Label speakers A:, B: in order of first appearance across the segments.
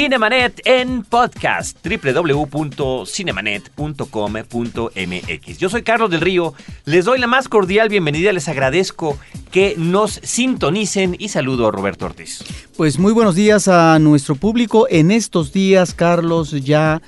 A: Cinemanet en podcast www.cinemanet.com.mx. Yo soy Carlos del Río, les doy la más cordial bienvenida, les agradezco que nos sintonicen y saludo a Roberto Ortiz.
B: Pues muy buenos días a nuestro público. En estos días, Carlos, ya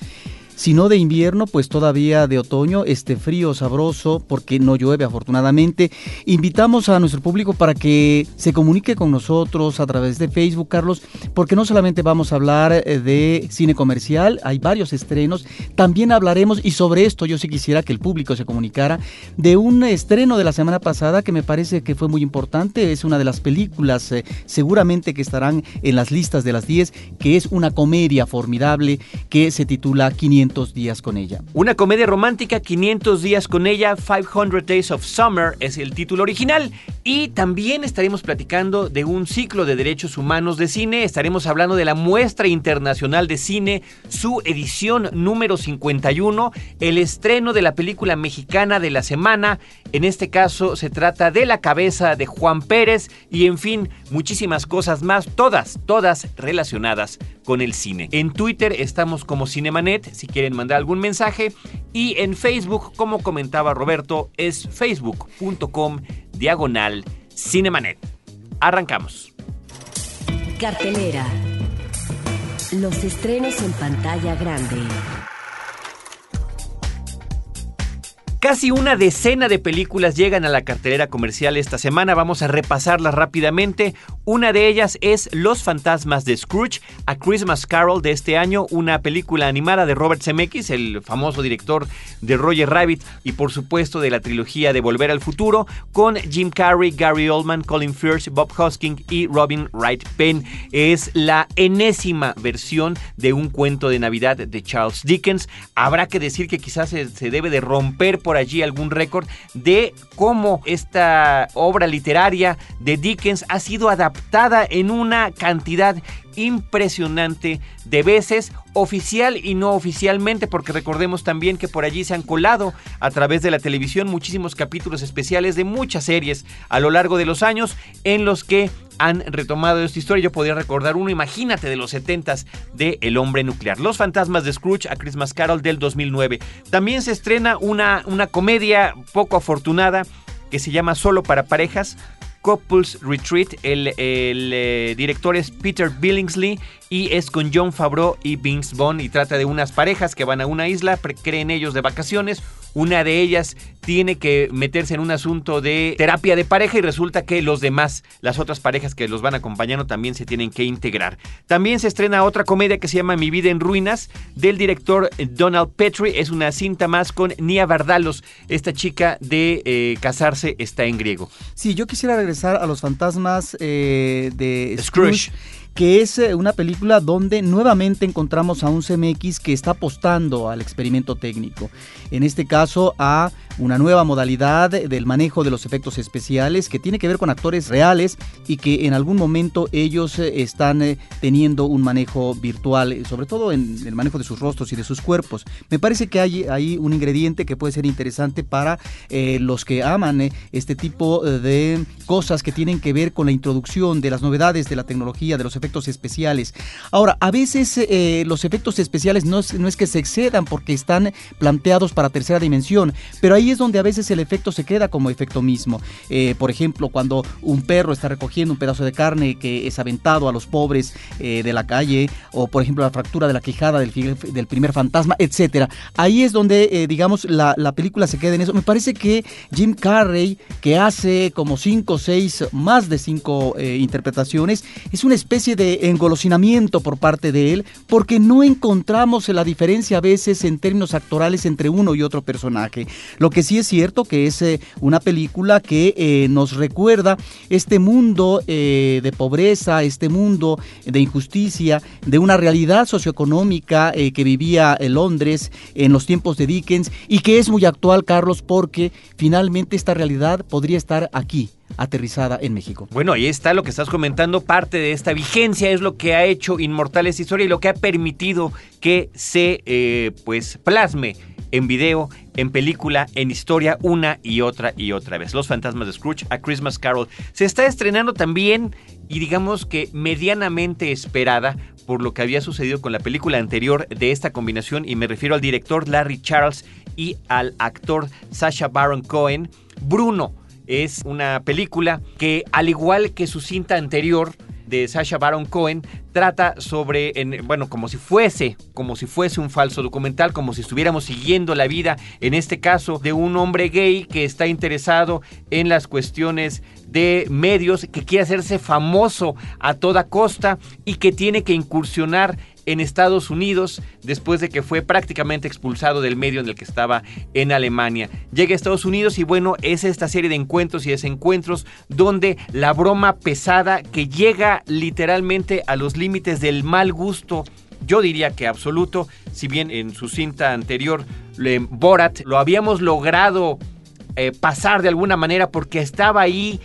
B: si no de invierno, pues todavía de otoño, este frío sabroso, porque no llueve afortunadamente. Invitamos a nuestro público para que se comunique con nosotros a través de Facebook, Carlos, porque no solamente vamos a hablar eh, de cine comercial, hay varios estrenos, también hablaremos, y sobre esto yo sí quisiera que el público se comunicara, de un estreno de la semana pasada que me parece que fue muy importante, es una de las películas eh, seguramente que estarán en las listas de las 10, que es una comedia formidable que se titula 500 días con ella.
A: Una comedia romántica, 500 días con ella, 500 Days of Summer es el título original. Y también estaremos platicando de un ciclo de derechos humanos de cine. Estaremos hablando de la muestra internacional de cine, su edición número 51, el estreno de la película mexicana de la semana. En este caso se trata de La cabeza de Juan Pérez y en fin, muchísimas cosas más, todas, todas relacionadas con el cine. En Twitter estamos como Cinemanet, si quieren mandar algún mensaje. Y en Facebook, como comentaba Roberto, es facebook.com diagonal Cinemanet. Arrancamos.
C: Cartelera. Los estrenos en pantalla grande.
A: Casi una decena de películas llegan a la cartelera comercial esta semana. Vamos a repasarlas rápidamente. Una de ellas es Los fantasmas de Scrooge, A Christmas Carol de este año, una película animada de Robert Zemeckis, el famoso director de Roger Rabbit y por supuesto de la trilogía de Volver al Futuro, con Jim Carrey, Gary Oldman, Colin Firth, Bob Hosking y Robin Wright Penn. Es la enésima versión de un cuento de Navidad de Charles Dickens. Habrá que decir que quizás se, se debe de romper por allí algún récord de cómo esta obra literaria de Dickens ha sido adaptada en una cantidad impresionante de veces, oficial y no oficialmente, porque recordemos también que por allí se han colado a través de la televisión muchísimos capítulos especiales de muchas series a lo largo de los años en los que han retomado esta historia. Yo podría recordar uno, imagínate, de los 70s de El Hombre Nuclear. Los Fantasmas de Scrooge a Christmas Carol del 2009. También se estrena una, una comedia poco afortunada que se llama Solo para Parejas, Couples Retreat. El, eh, director es Peter Billingsley y es con John Favreau y Vince Vaughn y trata de unas parejas que van a una isla, creen ellos de vacaciones. Una de ellas tiene que meterse en un asunto de terapia de pareja y resulta que los demás, las otras parejas que los van acompañando también se tienen que integrar. También se estrena otra comedia que se llama Mi vida en ruinas del director Donald Petrie. Es una cinta más con Nia Vardalos, esta chica de eh, casarse está en griego.
B: Sí, yo quisiera regresar a los fantasmas eh, de Scrooge que es eh, una película donde nuevamente encontramos a un CMX que está apostando al experimento técnico. En este caso a una nueva modalidad del manejo de los efectos especiales que tiene que ver con actores reales y que en algún momento ellos eh, están eh, teniendo un manejo virtual, sobre todo en el manejo de sus rostros y de sus cuerpos. Me parece que hay ahí un ingrediente que puede ser interesante para los que aman este tipo de cosas que tienen que ver con la introducción de las novedades de la tecnología, de los efectos especiales. Ahora, a veces eh, los efectos especiales no es, no es que se excedan porque están planteados para tercera dimensión, pero ahí es donde a veces el efecto se queda como efecto mismo. Eh, por ejemplo, cuando un perro está recogiendo un pedazo de carne que es aventado a los pobres eh, de la calle, o por ejemplo la fractura de la quijada del, primer fantasma, etcétera. Ahí es donde, digamos, la, la película se queda en eso. Me parece que Jim Carrey, que hace como cinco o seis, más de cinco interpretaciones, es una especie de engolosinamiento por parte de él porque no encontramos la diferencia a veces en términos actorales entre uno y otro personaje. Lo que sí es cierto que es eh, una película que eh, nos recuerda este mundo eh, de pobreza, este mundo de injusticia, de una realidad socioeconómica que vivía Londres en los tiempos de Dickens y que es muy actual, Carlos, porque finalmente esta realidad podría estar aquí aterrizada en México.
A: Bueno, ahí está lo que estás comentando, parte de esta vigencia es lo que ha hecho inmortal esta historia y lo que ha permitido que se eh, pues plasme en video, en película, en historia, una y otra y otra vez. Los fantasmas de Scrooge, A Christmas Carol. Se está estrenando también y digamos que medianamente esperada por lo que había sucedido con la película anterior de esta combinación y me refiero al director Larry Charles y al actor Sasha Baron Cohen. Bruno es una película que al igual que su cinta anterior de Sasha Baron Cohen trata sobre, en, bueno, como si fuese, como si fuese un falso documental, como si estuviéramos siguiendo la vida, en este caso, de un hombre gay que está interesado en las cuestiones de medios, que quiere hacerse famoso a toda costa y que tiene que incursionar en Estados Unidos después de que fue prácticamente expulsado del medio en el que estaba en Alemania. Llega a Estados Unidos y bueno, es esta serie de encuentros y desencuentros donde la broma pesada que llega literalmente a los límites del mal gusto yo diría que absoluto, si bien en su cinta anterior, Borat, lo habíamos logrado eh, pasar de alguna manera porque estaba ahí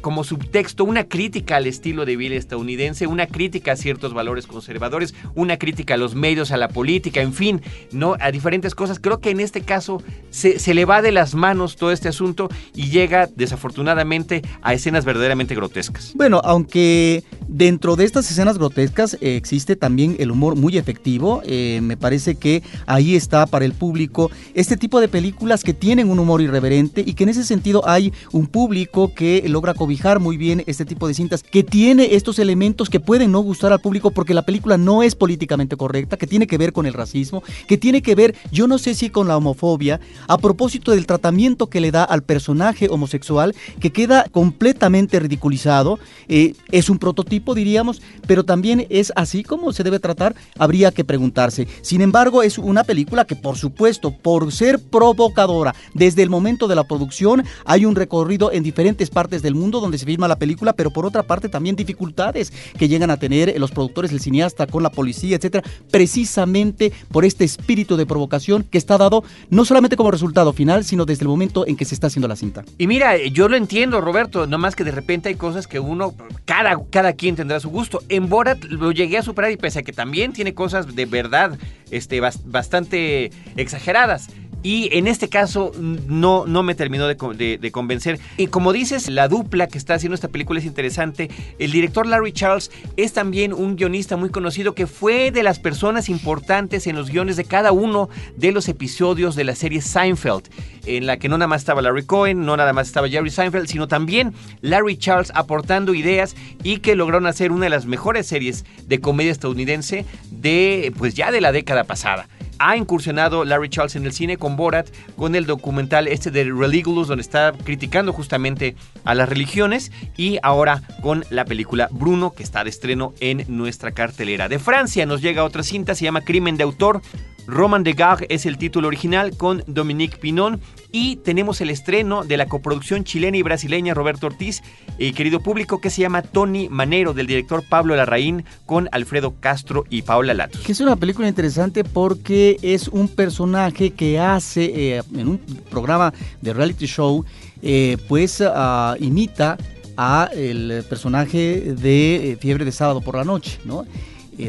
A: como subtexto una crítica al estilo de vida estadounidense, una crítica a ciertos valores conservadores, una crítica a los medios, a la política, en fin, ¿no? a diferentes cosas. Creo que en este caso se, se le va de las manos todo este asunto y llega desafortunadamente a escenas verdaderamente grotescas.
B: Bueno, aunque dentro de estas escenas grotescas eh, existe también el humor muy efectivo, eh, me parece que ahí está para el público este tipo de películas que tienen un humor irreverente y que en ese sentido hay un público que logra cobijar muy bien este tipo de cintas, que tiene estos elementos que pueden no gustar al público porque la película no es políticamente correcta, que tiene que ver con el racismo, que tiene que ver, yo no sé si con la homofobia, a propósito del tratamiento que le da al personaje homosexual, que queda completamente ridiculizado, eh, es un prototipo diríamos, pero también es así como se debe tratar, habría que preguntarse. Sin embargo, es una película que por supuesto, por ser provocadora, desde el momento de la producción, hay un recorrido en diferentes partes del mundo donde se filma la película, pero por otra parte también dificultades que llegan a tener los productores, el cineasta con la policía, etcétera, precisamente por este espíritu de provocación que está dado no solamente como resultado final, sino desde el momento en que se está haciendo la cinta.
A: Y mira, yo lo entiendo, Roberto, nomás que de repente hay cosas que uno, cada, cada quien tendrá su gusto. En Borat lo llegué a superar y pese a que también tiene cosas de verdad este, bastante exageradas y en este caso no, no me terminó de, convencer. Y como dices, la dupla que está haciendo esta película es interesante. El director Larry Charles es también un guionista muy conocido que fue de las personas importantes en los guiones de cada uno de los episodios de la serie Seinfeld, en la que no nada más estaba Larry Cohen, no nada más estaba Jerry Seinfeld, sino también Larry Charles aportando ideas y que lograron hacer una de las mejores series de comedia estadounidense de pues ya de la década pasada ha incursionado Larry Charles en el cine con Borat, con el documental este de Religulous, donde está criticando justamente a las religiones, y ahora con la película Bruno, que está de estreno en nuestra cartelera. De Francia nos llega otra cinta, se llama Crimen de Autor. Roman de Gare es el título original con Dominique Pinon y tenemos el estreno de la coproducción chilena y brasileña Roberto Ortiz, y querido público, que se llama Tony Manero del director Pablo Larraín con Alfredo Castro y Paula Latos.
B: Que es una película interesante porque es un personaje que hace eh, en un programa de reality show, eh, pues ah, imita a el personaje de eh, Fiebre de Sábado por la Noche, ¿no?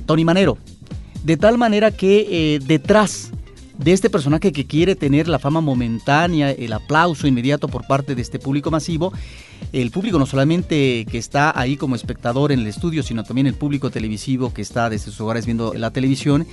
B: Tony Manero. De tal manera que eh, detrás de este personaje que quiere tener la fama momentánea, el aplauso inmediato por parte de este público masivo, el público no solamente que está ahí como espectador en el estudio, sino también el público televisivo que está desde sus hogares viendo la televisión,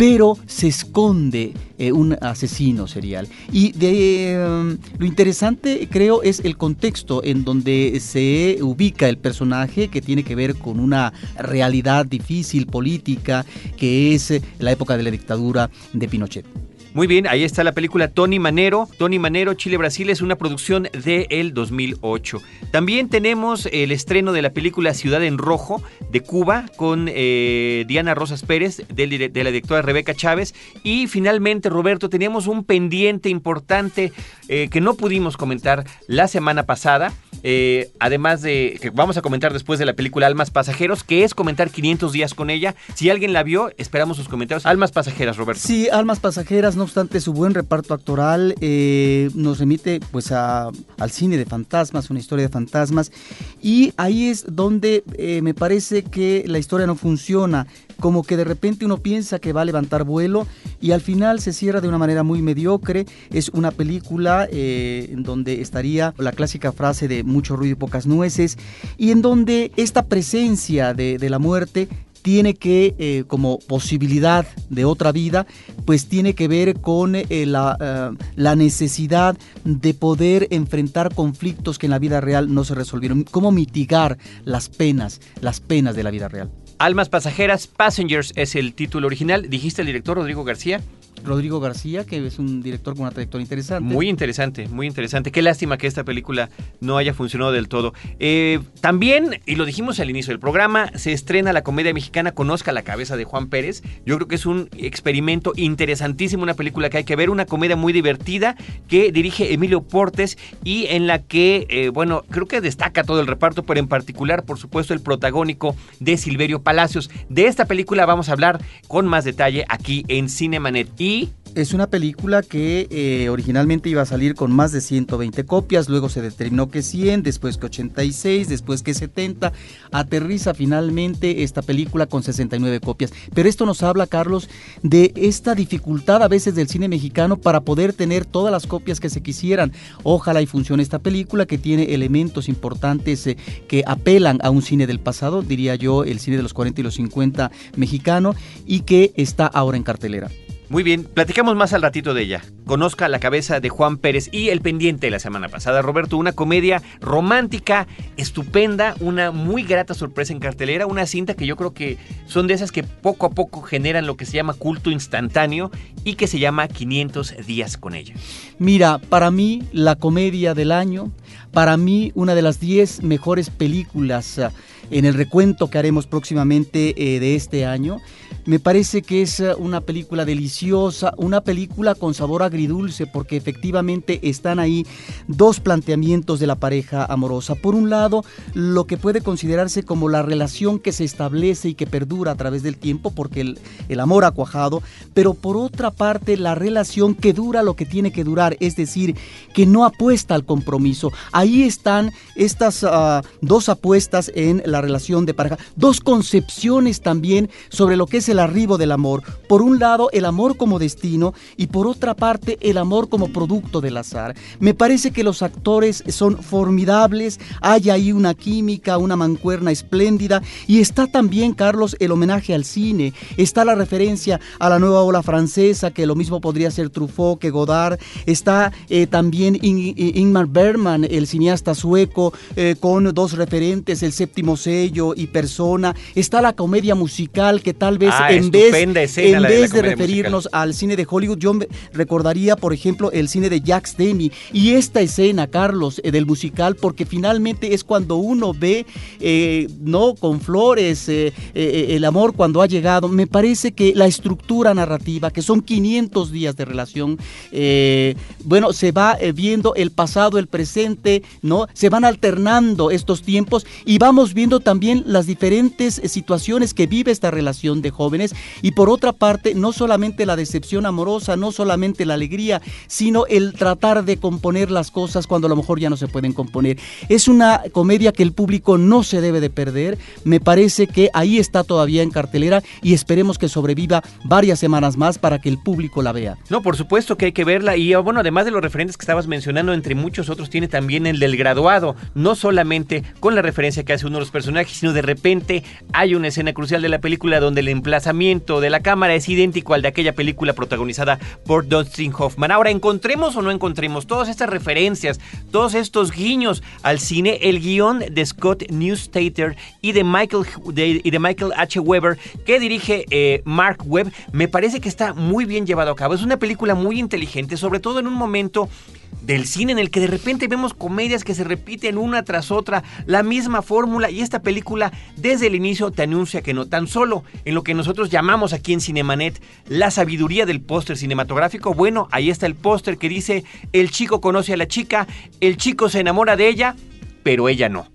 B: pero se esconde eh, un asesino serial. Y em, lo interesante, creo, es el contexto en donde se ubica el personaje que tiene que ver con una realidad difícil política, que es la época de la dictadura de Pinochet.
A: Muy bien, ahí está la película Tony Manero. Tony Manero, Chile-Brasil es una producción de el 2008. También tenemos el estreno de la película Ciudad en Rojo de Cuba con eh, Diana Rosas Pérez, de la directora Rebeca Chávez. Y finalmente, Roberto, teníamos un pendiente importante eh, que no pudimos comentar la semana pasada. Eh, además de que vamos a comentar después de la película Almas Pasajeros, que es comentar 500 días con ella. Si alguien la vio, esperamos sus comentarios. Almas Pasajeras, Roberto.
B: Sí, Almas Pasajeras no obstante su buen reparto actoral eh, nos remite pues al cine de fantasmas, una historia de fantasmas, y ahí es donde eh, me parece que la historia no funciona, como que de repente uno piensa que va a levantar vuelo y al final se cierra de una manera muy mediocre. Es una película eh, en donde estaría la clásica frase de mucho ruido y pocas nueces y en donde esta presencia de la muerte tiene que, eh, como posibilidad de otra vida, pues tiene que ver con eh, la, eh, la, necesidad de poder enfrentar conflictos que en la vida real no se resolvieron, cómo mitigar las penas, las penas de la vida real.
A: Almas Pasajeras, Passengers es el título original. ¿Dijiste el director Rodrigo García?
B: Rodrigo García, que es un director con una trayectoria interesante.
A: Muy interesante, muy interesante. Qué lástima que esta película no haya funcionado del todo. Eh, también, y lo dijimos al inicio del programa, se estrena la comedia mexicana Conozca la cabeza de Juan Pérez. Yo creo que es un experimento interesantísimo, una película que hay que ver, una comedia muy divertida que dirige Emilio Portes y en la que, eh, bueno, creo que destaca todo el reparto, pero en particular, por supuesto, el protagónico de Silverio Palacios. De esta película vamos a hablar con más detalle aquí en Cinemanet. Y
B: es una película que eh, originalmente iba a salir con más de 120 copias, luego se determinó que 100, después que 86, después que 70. Aterriza finalmente esta película con 69 copias. Pero esto nos habla, Carlos, de esta dificultad a veces del cine mexicano para poder tener todas las copias que se quisieran. Ojalá y funcione esta película que tiene elementos importantes eh, que apelan a un cine del pasado, diría yo, el cine de los 40 y los 50 mexicano, y que está ahora en cartelera.
A: Muy bien, platicamos más al ratito de ella. Conozca la cabeza de Juan Pérez y el pendiente de la semana pasada. Roberto, una comedia romántica, estupenda, una muy grata sorpresa en cartelera, una cinta que yo creo que son de esas que poco a poco generan lo que se llama culto instantáneo y que se llama 500 días con ella.
B: Mira, para mí la comedia del año, para mí una de las 10 mejores películas ah, en el recuento que haremos próximamente eh, de este año. Me parece que es eh, una película deliciosa, una película con sabor agridulce, porque efectivamente están ahí dos planteamientos de la pareja amorosa. Por un lado, lo que puede considerarse como la relación que se establece y que perdura a través del tiempo, porque el, el amor ha cuajado, pero por otra parte, la relación que dura lo que tiene que durar, es decir, que no apuesta al compromiso. Ahí están estas uh, dos apuestas en la relación de pareja, dos concepciones también sobre lo que es el arribo del amor. Por un lado, el amor como destino y por otra parte, el amor como producto del azar. Me parece que los actores son formidables, hay ahí una química, una mancuerna espléndida. Y está también, Carlos, el homenaje al cine, está la referencia a la nueva ola francesa, que lo mismo podría ser Truffaut que Godard, está eh, también Ingmar Bergman, el cineasta sueco, eh, con dos referentes, el séptimo sello y persona, está la comedia musical que tal vez
A: Ah,
B: en vez, en vez
A: de,
B: de, referirnos
A: musical.
B: al cine de Hollywood, yo recordaría, por ejemplo, el cine de Jacques Demy y esta escena, Carlos, eh, del musical, porque finalmente es cuando uno ve, eh, no con flores, eh, eh, el amor cuando ha llegado. Me parece que la estructura narrativa, que son 500 días de relación, bueno, se va viendo el pasado, el presente, ¿no? Se van alternando estos tiempos y vamos viendo también las diferentes situaciones que vive esta relación de y por otra parte no solamente la decepción amorosa, no solamente la alegría, sino el tratar de componer las cosas cuando a lo mejor ya no se pueden componer. Es una comedia que el público no se debe de perder, me parece que ahí está todavía en cartelera y esperemos que sobreviva varias semanas más para que el público la vea.
A: No, por supuesto que hay que verla y bueno, además de los referentes que estabas mencionando, entre muchos otros tiene también el del graduado, no solamente con la referencia que hace uno de los personajes, sino de repente hay una escena crucial de la película donde el emplazamiento de la cámara es idéntico al de aquella película protagonizada por Dustin Hoffman. Ahora, encontremos o no encontremos todas estas referencias, todos estos guiños al cine, el guion de Scott Newstater y de Michael, y de Michael H. Weber, que dirige eh, Mark Webb, me parece que está muy bien llevado a cabo. Es una película muy inteligente, sobre todo en un momento del cine en el que de repente vemos comedias que se repiten una tras otra, la misma fórmula y esta película desde el inicio te anuncia que no tan solo en lo que nosotros llamamos aquí en Cinemanet la sabiduría del póster cinematográfico, bueno, ahí está el póster que dice el chico conoce a la chica, el chico se enamora de ella, pero ella no.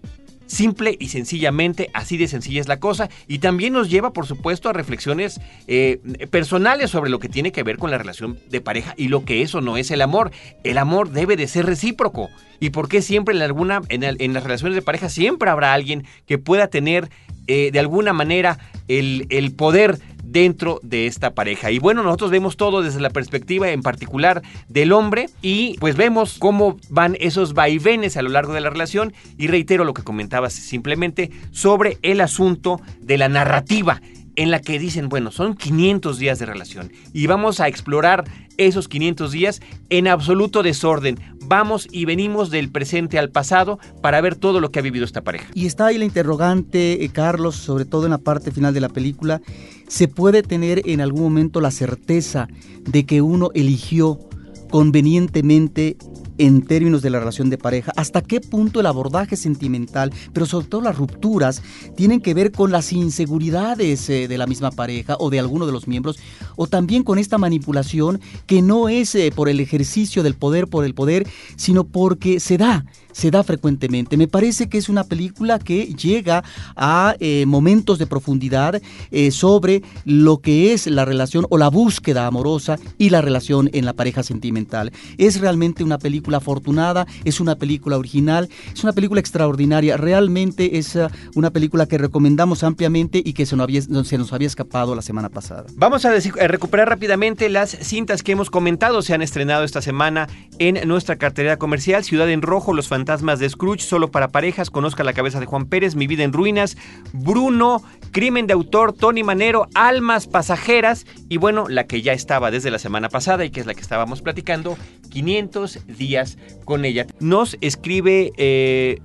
A: Simple y sencillamente, así de sencilla es la cosa. Y también nos lleva, por supuesto, a reflexiones eh, personales sobre lo que tiene que ver con la relación de pareja y lo que eso no es el amor. El amor debe de ser recíproco. ¿Y por qué siempre en, alguna, en, las relaciones de pareja siempre habrá alguien que pueda tener eh, de alguna manera el, el poder dentro de esta pareja. Y bueno, nosotros vemos todo desde la perspectiva en particular del hombre y pues vemos cómo van esos vaivenes a lo largo de la relación y reitero lo que comentabas simplemente sobre el asunto de la narrativa en la que dicen, bueno, son 500 días de relación y vamos a explorar esos 500 días en absoluto desorden. Vamos y venimos del presente al pasado para ver todo lo que ha vivido esta pareja.
B: Y está ahí la interrogante, eh, Carlos, sobre todo en la parte final de la película. ¿Se puede tener en algún momento la certeza de que uno eligió convenientemente en términos de la relación de pareja, hasta qué punto el abordaje sentimental, pero sobre todo las rupturas, tienen que ver con las inseguridades eh, de la misma pareja o de alguno de los miembros, o también con esta manipulación que no es eh, por el ejercicio del poder por el poder, sino porque se da se da frecuentemente. Me parece que es una película que llega a eh, momentos de profundidad eh, sobre lo que es la relación o la búsqueda amorosa y la relación en la pareja sentimental. Es realmente una película afortunada, es una película original, es una película extraordinaria. Realmente es uh, una película que recomendamos ampliamente y que se nos había, escapado la semana pasada.
A: Vamos a, a recuperar rápidamente las cintas que hemos comentado, se han estrenado esta semana en nuestra cartera comercial, Ciudad en Rojo, Los Fantasmas Fantasmas de Scrooge, solo para parejas, Conozca la cabeza de Juan Pérez, Mi vida en ruinas, Bruno, Crimen de autor, Tony Manero, Almas pasajeras y bueno, la que ya estaba desde la semana pasada y que es la que estábamos platicando, 500 días con ella. Nos escribe eh,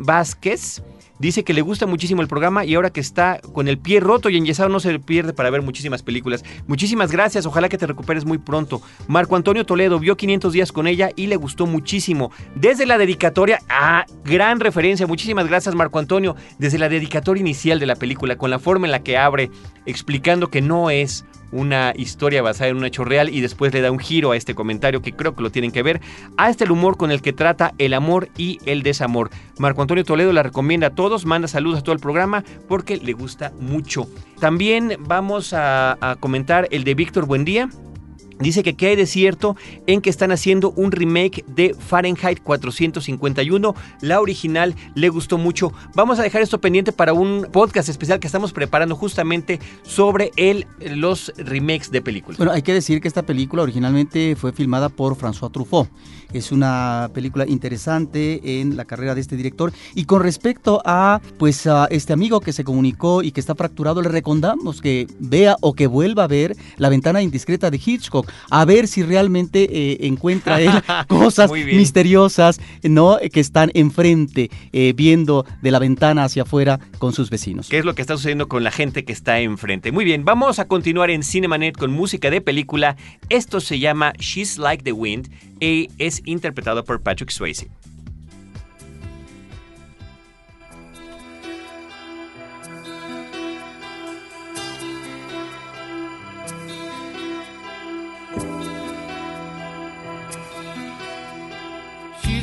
A: Vázquez. Dice que le gusta muchísimo el programa y ahora que está con el pie roto y enyesado no se pierde para ver muchísimas películas. Muchísimas gracias, ojalá que te recuperes muy pronto. Marco Antonio Toledo vio 500 días con ella y le gustó muchísimo. Desde la dedicatoria, ah, gran referencia, muchísimas gracias Marco Antonio. Desde la dedicatoria inicial de la película, con la forma en la que abre, explicando que no es una historia basada en un hecho real y después le da un giro a este comentario que creo que lo tienen que ver, a este humor con el que trata el amor y el desamor. Marco Antonio Toledo la recomienda a todos, manda saludos a todo el programa porque le gusta mucho. También vamos a, a comentar el de Víctor Buendía Dice que qué hay de cierto en que están haciendo un remake de Fahrenheit 451. La original le gustó mucho. Vamos a dejar esto pendiente para un podcast especial que estamos preparando justamente sobre el, los remakes de películas.
B: Bueno, hay que decir que esta película originalmente fue filmada por François Truffaut. Es una película interesante en la carrera de este director. Y con respecto a pues a este amigo que se comunicó y que está fracturado, le recomendamos que vea o que vuelva a ver La ventana indiscreta de Hitchcock, a ver si realmente eh, encuentra él cosas misteriosas ¿no? que están enfrente, eh, viendo de la ventana hacia afuera con sus vecinos.
A: ¿Qué es lo que está sucediendo con la gente que está enfrente? Muy bien, vamos a continuar en Cinemanet con música de película. Esto se llama She's Like the Wind y es interpretado por Patrick Swayze.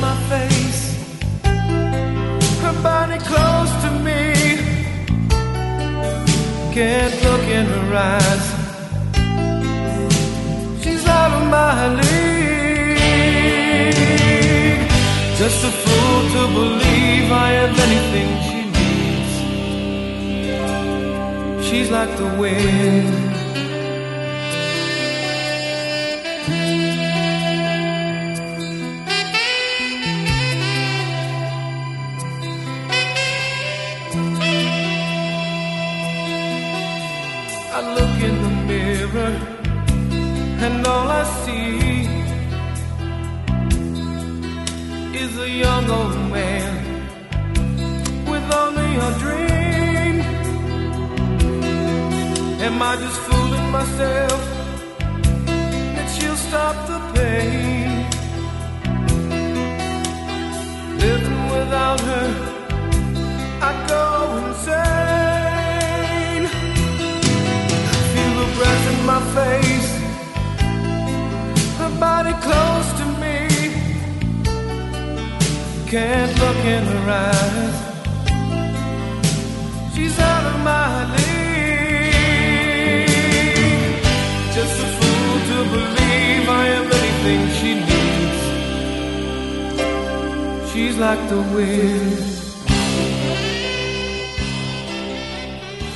A: My face, her body close to me. Can't look in her eyes. She's out of my league. Just a fool to believe I have anything she needs. She's like the wind. is a young old man with only a dream.
D: Am I just fooling myself that she'll stop the pain? Living without her, I go insane. Feel the breath in my face, her body close. Can't look in her eyes. She's out of my league. Just a fool to believe I am anything she needs. She's like the wind.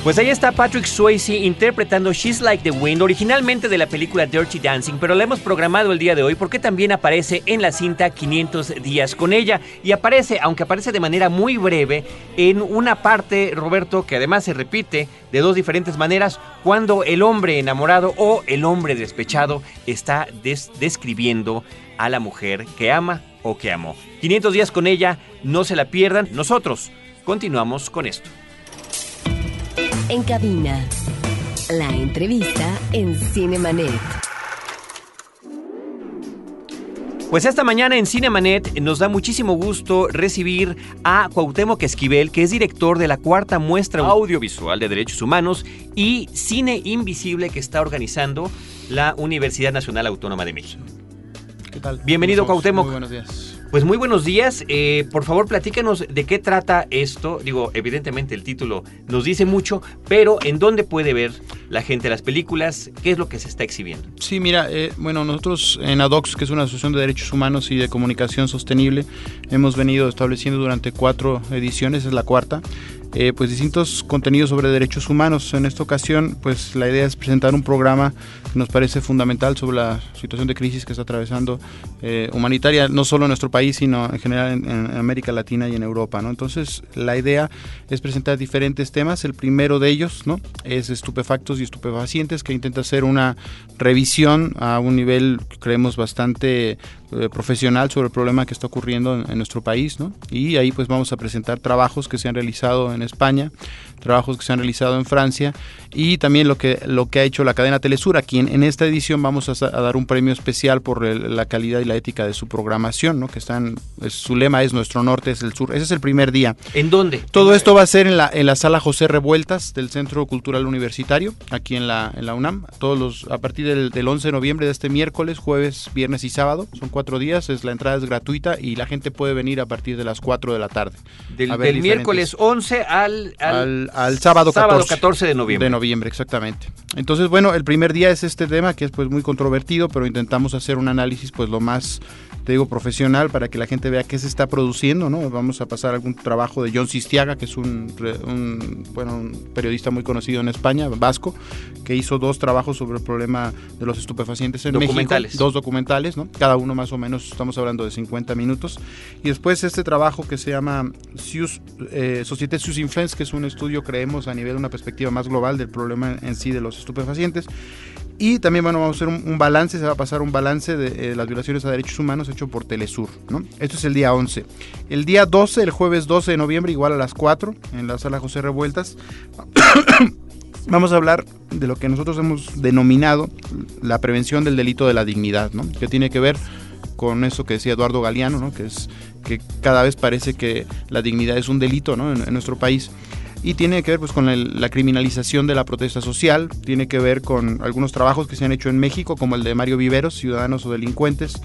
A: Pues ahí está Patrick Swayze interpretando She's Like the Wind, originalmente de la película Dirty Dancing, pero la hemos programado el día de hoy porque también aparece en la cinta 500 días con ella y aparece, aunque aparece de manera muy breve, en una parte, Roberto, que además se repite de dos diferentes maneras, cuando el hombre enamorado o el hombre despechado está des describiendo a la mujer que ama o que amó. 500 días con ella, no se la pierdan. Nosotros continuamos con esto.
C: En cabina, la entrevista en Cinemanet.
A: Pues esta mañana en Cinemanet nos da muchísimo gusto recibir a Cuauhtémoc Esquivel, que es director de la cuarta muestra audiovisual de derechos humanos y cine invisible que está organizando la Universidad Nacional Autónoma de México.
E: ¿Qué tal?
A: Bienvenido, Cuauhtémoc.
E: Muy buenos días.
A: Pues muy buenos días. Eh, por favor, platícanos de qué trata esto. Digo, evidentemente el título nos dice mucho, pero ¿en dónde puede ver la gente las películas? ¿Qué es lo que se está exhibiendo?
E: Sí, mira, eh, bueno, nosotros en ADOX, que es una asociación de derechos humanos y de comunicación sostenible, hemos venido estableciendo durante cuatro ediciones, es la cuarta, eh, pues distintos contenidos sobre derechos humanos. En esta ocasión, pues la idea es presentar un programa que nos parece fundamental sobre la situación de crisis que está atravesando eh, humanitaria, no solo en nuestro país, sino en general en, en, América Latina y en Europa. ¿no? Entonces, la idea es presentar diferentes temas. El primero de ellos ¿no? es estupefactos y estupefacientes, que intenta hacer una revisión a un nivel, creemos, bastante eh, profesional sobre el problema que está ocurriendo en, en, nuestro país, ¿no? Y ahí pues vamos a presentar trabajos que se han realizado en España, trabajos que se han realizado en Francia y también lo que, lo que ha hecho la cadena Telesur. Aquí en, en esta edición vamos a, a, dar un premio especial por el, la calidad y la ética de su programación, ¿no? Que están, es, su lema es Nuestro Norte es el Sur. Ese es el primer día.
A: ¿En dónde?
E: Todo esto va a ser en la, en la sala José Revueltas del Centro Cultural Universitario, aquí en la, en la UNAM, todos los, a partir del, del 11 de noviembre de este miércoles, jueves, viernes y sábado. Son cuatro días, es, la entrada es gratuita y la gente puede venir a partir de las 4 de la tarde.
A: Del, del miércoles 11 al,
E: al, al, al sábado,
A: sábado
E: 14,
A: 14 de noviembre.
E: De noviembre, exactamente. Entonces, bueno, el primer día es este tema que es pues muy controvertido, pero intentamos hacer un análisis pues lo más te digo, profesional para que la gente vea qué se está produciendo, ¿no? Vamos a pasar algún trabajo de John Sistiaga, que es un, un, bueno, un periodista muy conocido en España, vasco, que hizo dos trabajos sobre el problema de los estupefacientes en
A: documentales.
E: México. Dos documentales, ¿no? Cada uno más o menos, estamos hablando de 50 minutos. Y después este trabajo que se llama Sius, eh, Société Sus Influence, que es un estudio, creemos, a nivel de una perspectiva más global del problema en sí de los estupefacientes. Y también bueno, vamos a hacer un, balance, se va a pasar un balance de eh, las violaciones a derechos humanos hecho por Telesur. ¿no? Esto es el día 11. El día 12, el jueves 12 de noviembre, igual a las 4, en la sala José Revueltas, vamos a hablar de lo que nosotros hemos denominado la prevención del delito de la dignidad, ¿no? que tiene que ver con eso que decía Eduardo Galeano, ¿no? que es que cada vez parece que la dignidad es un delito ¿no? en nuestro país y tiene que ver pues con el, la criminalización de la protesta social, tiene que ver con algunos trabajos que se han hecho en México, como el de Mario Viveros, Ciudadanos o Delincuentes,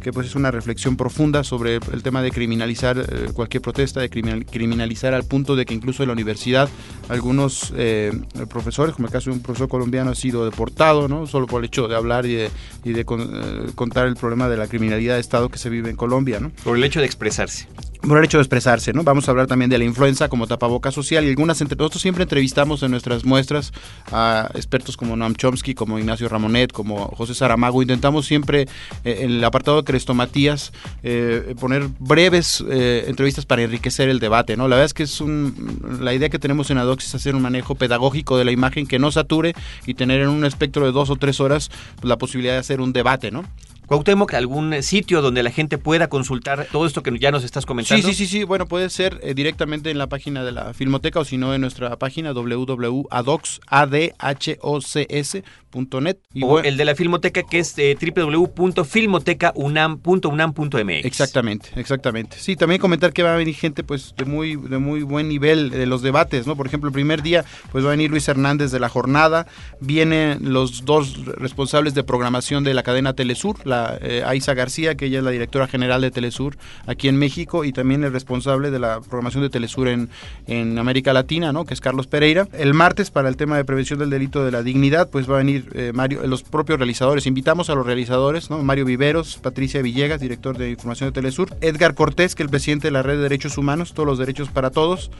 E: que pues es una reflexión profunda sobre el tema de criminalizar eh, cualquier protesta, de criminal, criminalizar al punto de que incluso en la universidad algunos eh, profesores, como el caso de un profesor colombiano, ha sido deportado, ¿no? solo por el hecho de hablar y de, y de con, eh, contar el problema de la criminalidad de Estado que se vive en Colombia. ¿no?
A: Por el hecho de expresarse
E: por el hecho de expresarse, ¿no? Vamos a hablar también de la influenza como tapaboca social y algunas entre nosotros siempre entrevistamos en nuestras muestras a expertos como Noam Chomsky, como Ignacio Ramonet, como José Saramago. Intentamos siempre eh, en el apartado de Crestomatías eh, poner breves eh, entrevistas para enriquecer el debate, ¿no? La verdad es que es un la idea que tenemos en Adox es hacer un manejo pedagógico de la imagen que no sature y tener en un espectro de dos o tres horas pues, la posibilidad de hacer un debate, ¿no?
A: Cuauhtémoc, algún sitio donde la gente pueda consultar todo esto que ya nos estás comentando.
E: Sí, sí, sí, sí. Bueno, puede ser eh, directamente en la página de la Filmoteca o si no en nuestra página www.adocs.net.
A: O el de la Filmoteca que es eh, www.filmotecaunam.unam.mx.
E: Exactamente, exactamente. Sí, también comentar que va a venir gente pues de muy de muy buen nivel de los debates, ¿no? Por ejemplo, el primer día pues va a venir Luis Hernández de la jornada, vienen los dos responsables de programación de la cadena Telesur, la eh, Aiza García, que ella es la directora general de Telesur aquí en México y también el responsable de la programación de Telesur en, en América Latina, ¿no? Que es Carlos Pereira. El martes para el tema de prevención del delito de la dignidad, pues va a venir eh, Mario, los propios realizadores. Invitamos a los realizadores, ¿no? Mario Viveros, Patricia Villegas, director de información de Telesur, Edgar Cortés, que es el presidente de la Red de Derechos Humanos, todos los derechos para todos,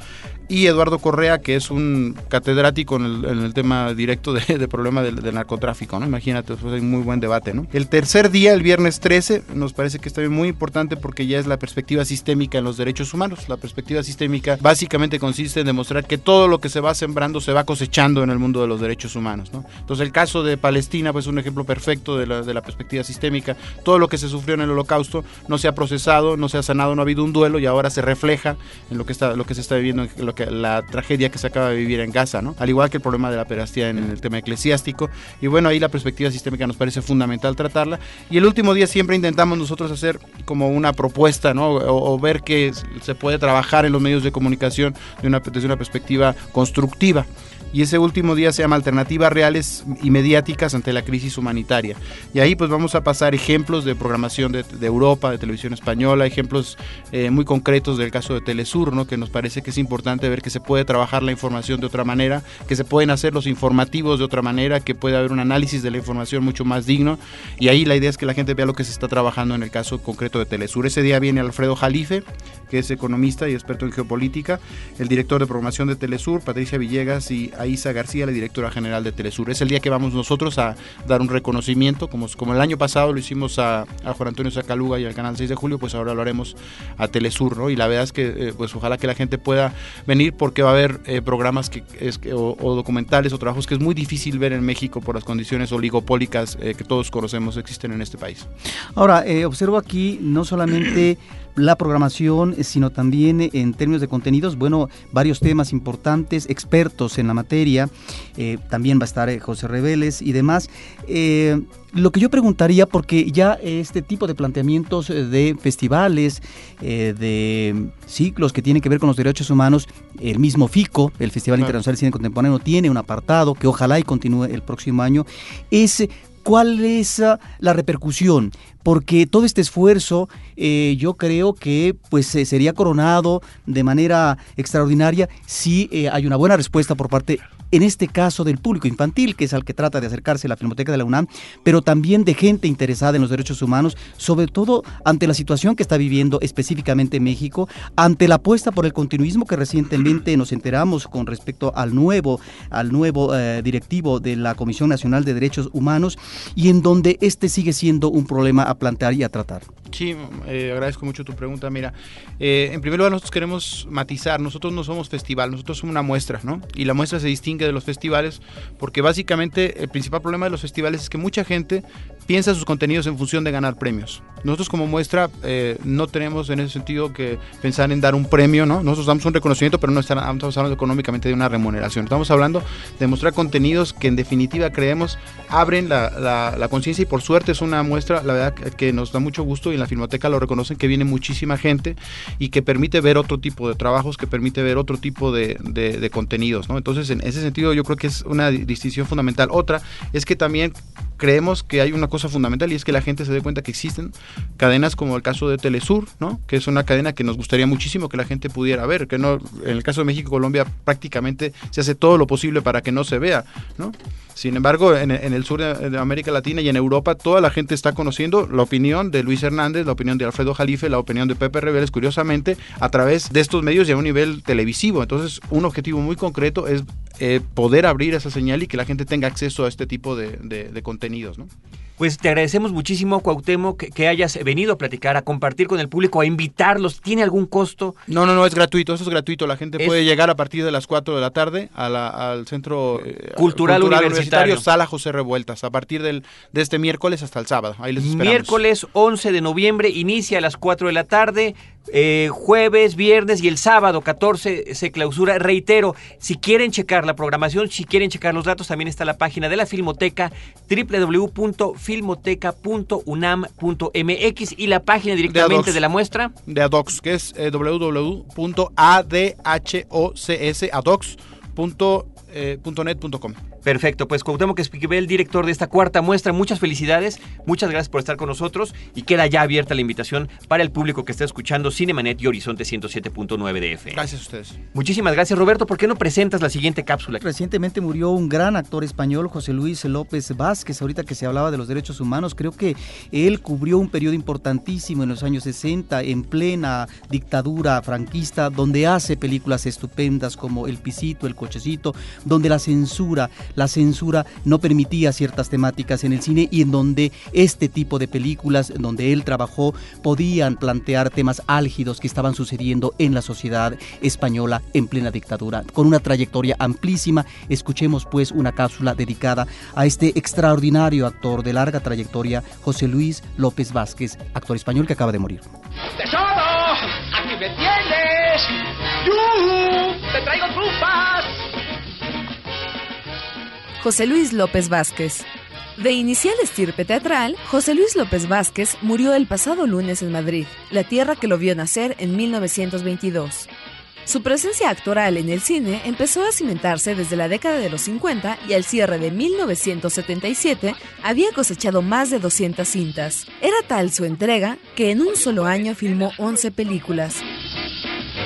E: y Eduardo Correa, que es un catedrático en el, tema directo de, de problema del, narcotráfico, ¿no? Imagínate, pues hay muy buen debate, ¿no? El tercer día, el viernes 13, nos parece que está muy importante porque ya es la perspectiva sistémica en los derechos humanos. La perspectiva sistémica básicamente consiste en demostrar que todo lo que se va sembrando se va cosechando en el mundo de los derechos humanos, ¿no? Entonces el caso de Palestina, pues es un ejemplo perfecto de la, de la perspectiva sistémica. Todo lo que se sufrió en el holocausto no se ha procesado, no se ha sanado, no ha habido un duelo y ahora se refleja en lo que está lo que se está viviendo en lo que la tragedia que se acaba de vivir en Gaza, ¿no? Al igual que el problema de la pedastía en el tema eclesiástico y bueno, ahí la perspectiva sistémica nos parece fundamental tratarla y el último día siempre intentamos nosotros hacer como una propuesta, ¿no? O, ver que se puede trabajar en los medios de comunicación de una, desde una perspectiva constructiva y ese último día se llama Alternativas Reales y Mediáticas ante la Crisis Humanitaria. Y ahí pues vamos a pasar ejemplos de programación de, Europa, de televisión española, ejemplos eh, muy concretos del caso de Telesur, ¿no? que nos parece que es importante ver que se puede trabajar la información de otra manera, que se pueden hacer los informativos de otra manera, que puede haber un análisis de la información mucho más digno. Y ahí la idea es que la gente vea lo que se está trabajando en el caso concreto de Telesur. Ese día viene Alfredo Jalife, que es economista y experto en geopolítica, el director de programación de Telesur, Patricia Villegas y Isa García, la directora general de Telesur. Es el día que vamos nosotros a dar un reconocimiento, como, como el año pasado lo hicimos a, a Juan Antonio Zacaluga y al canal 6 de julio, pues ahora lo haremos a Telesur, ¿no? Y la verdad es que, eh, pues ojalá que la gente pueda venir porque va a haber eh, programas que, es, o, documentales o trabajos que es muy difícil ver en México por las condiciones oligopólicas eh, que todos conocemos existen en este país.
B: Ahora, observo aquí no solamente la programación, sino también en términos de contenidos, bueno, varios temas importantes, expertos en la materia, eh, también va a estar eh, José Reveles y demás. Eh, lo que yo preguntaría, porque ya este tipo de planteamientos de festivales, de ciclos que tienen que ver con los derechos humanos, el mismo FICO, el Festival Internacional de Cine Contemporáneo, tiene un apartado que ojalá y continúe el próximo año, es cuál es ah, la repercusión, porque todo este esfuerzo eh, yo creo que pues sería coronado de manera extraordinaria si eh, hay una buena respuesta por parte en este caso del público infantil, que es al que trata de acercarse la Filmoteca de la UNAM, pero también de gente interesada en los derechos humanos, sobre todo ante la situación que está viviendo específicamente México, ante la apuesta por el continuismo que recientemente nos enteramos con respecto al nuevo, al nuevo eh, directivo de la Comisión Nacional de Derechos Humanos y en donde este sigue siendo un problema a plantear y a tratar.
E: Sí, eh, agradezco mucho tu pregunta. Mira, eh, en primer lugar nosotros queremos matizar, nosotros no somos festival, nosotros somos una muestra, ¿no? Y la muestra se distingue de los festivales porque básicamente el principal problema de los festivales es que mucha gente piensa sus contenidos en función de ganar premios. Nosotros como muestra eh, no tenemos en ese sentido que pensar en dar un premio, ¿no? Nosotros damos un reconocimiento, pero no estamos hablando económicamente de una remuneración. Estamos hablando de mostrar contenidos que en definitiva creemos abren la, la, conciencia y por suerte es una muestra, la verdad, que nos da mucho gusto y en la Filmoteca lo reconocen que viene muchísima gente y que permite ver otro tipo de trabajos, que permite ver otro tipo de, de, de contenidos, ¿no? Entonces en ese sentido yo creo que es una distinción fundamental. Otra es que también creemos que hay una cosa fundamental y es que la gente se dé cuenta que existen cadenas como el caso de Telesur, ¿no? que es una cadena que nos gustaría muchísimo que la gente pudiera ver, que no, en el caso de México y Colombia prácticamente se hace todo lo posible para que no se vea, ¿no? Sin embargo, en, el sur de, América Latina y en Europa, toda la gente está conociendo la opinión de Luis Hernández, la opinión de Alfredo Jalife, la opinión de Pepe Reveles, curiosamente, a través de estos medios y a un nivel televisivo. Entonces, un objetivo muy concreto es eh, poder abrir esa señal y que la gente tenga acceso a este tipo de, de contenidos. ¿no?
A: Pues te agradecemos muchísimo, Cuauhtémoc, que, hayas venido a platicar, a compartir con el público, a invitarlos. ¿Tiene algún costo?
E: No, no, no, es gratuito, eso es gratuito. La gente puede llegar a partir de las 4 de la tarde al Centro
A: eh, Cultural, Universitario.
E: Sala José Revueltas, a partir del, de este miércoles hasta el sábado. Ahí les esperamos.
A: Miércoles 11 de noviembre, inicia a las 4 de la tarde. Eh, jueves, viernes y el sábado 14 se clausura. Reitero, si quieren checar la programación, si quieren checar los datos, también está la página de la Filmoteca www.filmoteca.unam.mx y la página directamente de, la muestra.
E: De Adox, que es eh.
A: Perfecto, pues Cuauhtémoc el director de esta cuarta muestra, muchas felicidades, muchas gracias por estar con nosotros y queda ya abierta la invitación para el público que está escuchando Cinemanet y Horizonte 107.9 de FM.
E: Gracias a ustedes.
A: Muchísimas gracias, Roberto. ¿Por qué no presentas la siguiente cápsula?
B: Recientemente murió un gran actor español, José Luis López Vázquez, ahorita que se hablaba de los derechos humanos, creo que él cubrió un periodo importantísimo en los años 60, en plena dictadura franquista, donde hace películas estupendas como El Pisito, El Cochecito, donde la censura la censura no permitía ciertas temáticas en el cine y en donde este tipo de películas, donde él trabajó, podían plantear temas álgidos que estaban sucediendo en la sociedad española en plena dictadura. Con una trayectoria amplísima, escuchemos pues una cápsula dedicada a este extraordinario actor de larga trayectoria, José Luis López Vázquez, actor español que acaba de morir.
F: ¡Tesoro! ¡Aquí me tienes! ¡Te traigo trufas!
G: José Luis López Vázquez. De inicial estirpe teatral, José Luis López Vázquez murió el pasado lunes en Madrid, la tierra que lo vio nacer en 1922. Su presencia actoral en el cine empezó a cimentarse desde la década de los 50 y al cierre de 1977 había cosechado más de 200 cintas. Era tal su entrega que en un solo año filmó 11 películas.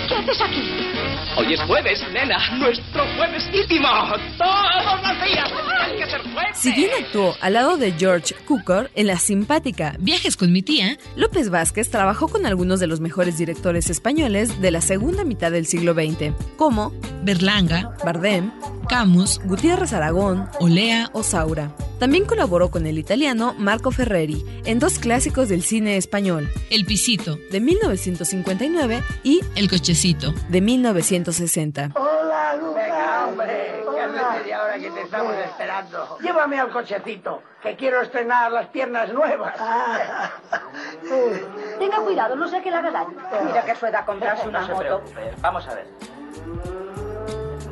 F: ¿Qué haces aquí? Hoy es jueves, nena. Nuestro jueves íntimo. Todos los días hay que ser jueves.
G: Si bien actuó al lado de George Cukor en la simpática Viajes con mi tía, López Vázquez trabajó con algunos de los mejores directores españoles de la segunda mitad del siglo XX, como Berlanga, Bardem, Camus, Gutiérrez Aragón, Olea o Saura. También colaboró con el italiano Marco Ferreri en dos clásicos del cine español, El Pisito, de 1959, y El Cochecito, de 1960.
H: Hola, Lucas. Venga, hombre, que hace media hora que te estamos esperando. Llévame al cochecito, que quiero estrenar las piernas nuevas.
I: Tenga cuidado, no sé qué le haga daño. Mira que suena comprarse una moto.
H: Vamos a ver.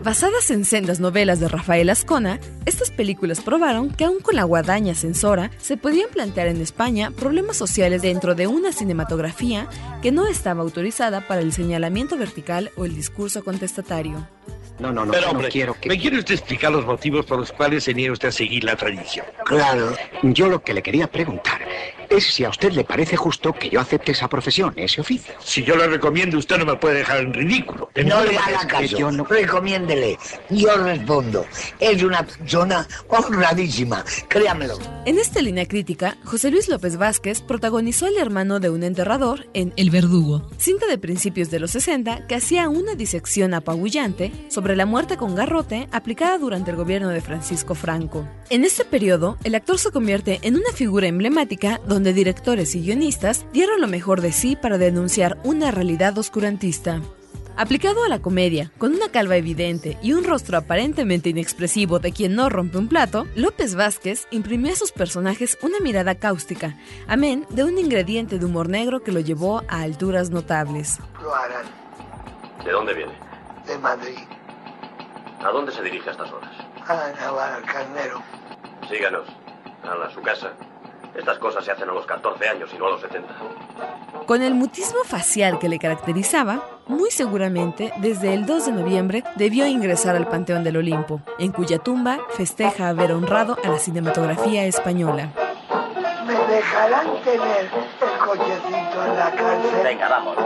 G: Basadas en sendas novelas de Rafael Ascona, estas películas probaron que aún con la guadaña censora se podían plantear en España problemas sociales dentro de una cinematografía que no estaba autorizada para el señalamiento vertical o el discurso contestatario.
J: No, no, no, Pero, hombre, quiero que... ¿Me quiere usted explicar los motivos por los cuales se niega usted a seguir la tradición?
K: Claro. Yo lo que le quería preguntar es si a usted le parece justo que yo acepte esa profesión, ese oficio.
J: Si yo le recomiendo, usted no me puede dejar en ridículo.
K: No, le haga caso, no... recomiéndele. Yo respondo. Es una persona honradísima, créamelo.
G: En esta línea crítica, José Luis López Vázquez protagonizó al hermano de un enterrador en El Verdugo, cinta de principios de los 60 que hacía una disección apabullante sobre la muerte con garrote aplicada durante el gobierno de Francisco Franco. En este periodo, el actor se convierte en una figura emblemática donde directores y guionistas dieron lo mejor de sí para denunciar una realidad oscurantista. Aplicado a la comedia, con una calva evidente y un rostro aparentemente inexpresivo de quien no rompe un plato, López Vázquez imprimió a sus personajes una mirada cáustica, amén de un ingrediente de humor negro que lo llevó a alturas notables.
K: Lo harán.
J: ¿De dónde viene?
K: De Madrid.
J: ¿A dónde se dirige a estas horas?
K: A Navarra, Carnero.
J: Síganos. A su casa. Estas cosas se hacen a los 14 años y no a los 70.
G: Con el mutismo facial que le caracterizaba, muy seguramente desde el 2 de noviembre debió ingresar al Panteón del Olimpo, en cuya tumba festeja haber honrado a la cinematografía española.
K: ¿Me dejarán tener el cochecito en la cárcel?
J: Venga, vamos.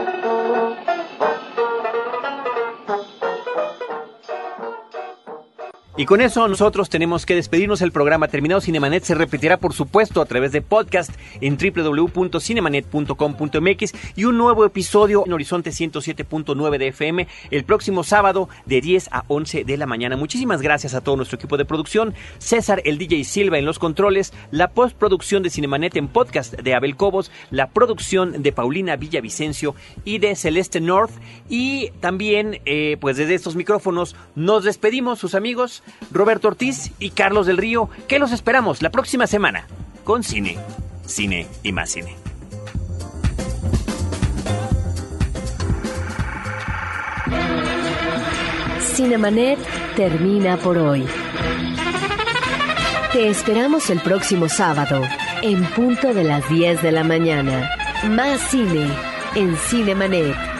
A: Y con eso nosotros tenemos que despedirnos. El programa terminado. Cinemanet se repetirá, por supuesto, a través de podcast en www.cinemanet.com.mx y un nuevo episodio en Horizonte 107.9 de FM el próximo sábado de 10 a 11 de la mañana. Muchísimas gracias a todo nuestro equipo de producción. César, el DJ Silva en los controles, la postproducción de Cinemanet en podcast de Abel Cobos, la producción de Paulina Villavicencio y de Celeste North. Y también, eh, pues desde estos micrófonos, nos despedimos, sus amigos. Roberto Ortiz y Carlos del Río, que los esperamos la próxima semana con cine, cine y más cine.
C: Cinemanet termina por hoy. Te esperamos el próximo sábado, en punto de las 10 de la mañana. Más cine en Cinemanet.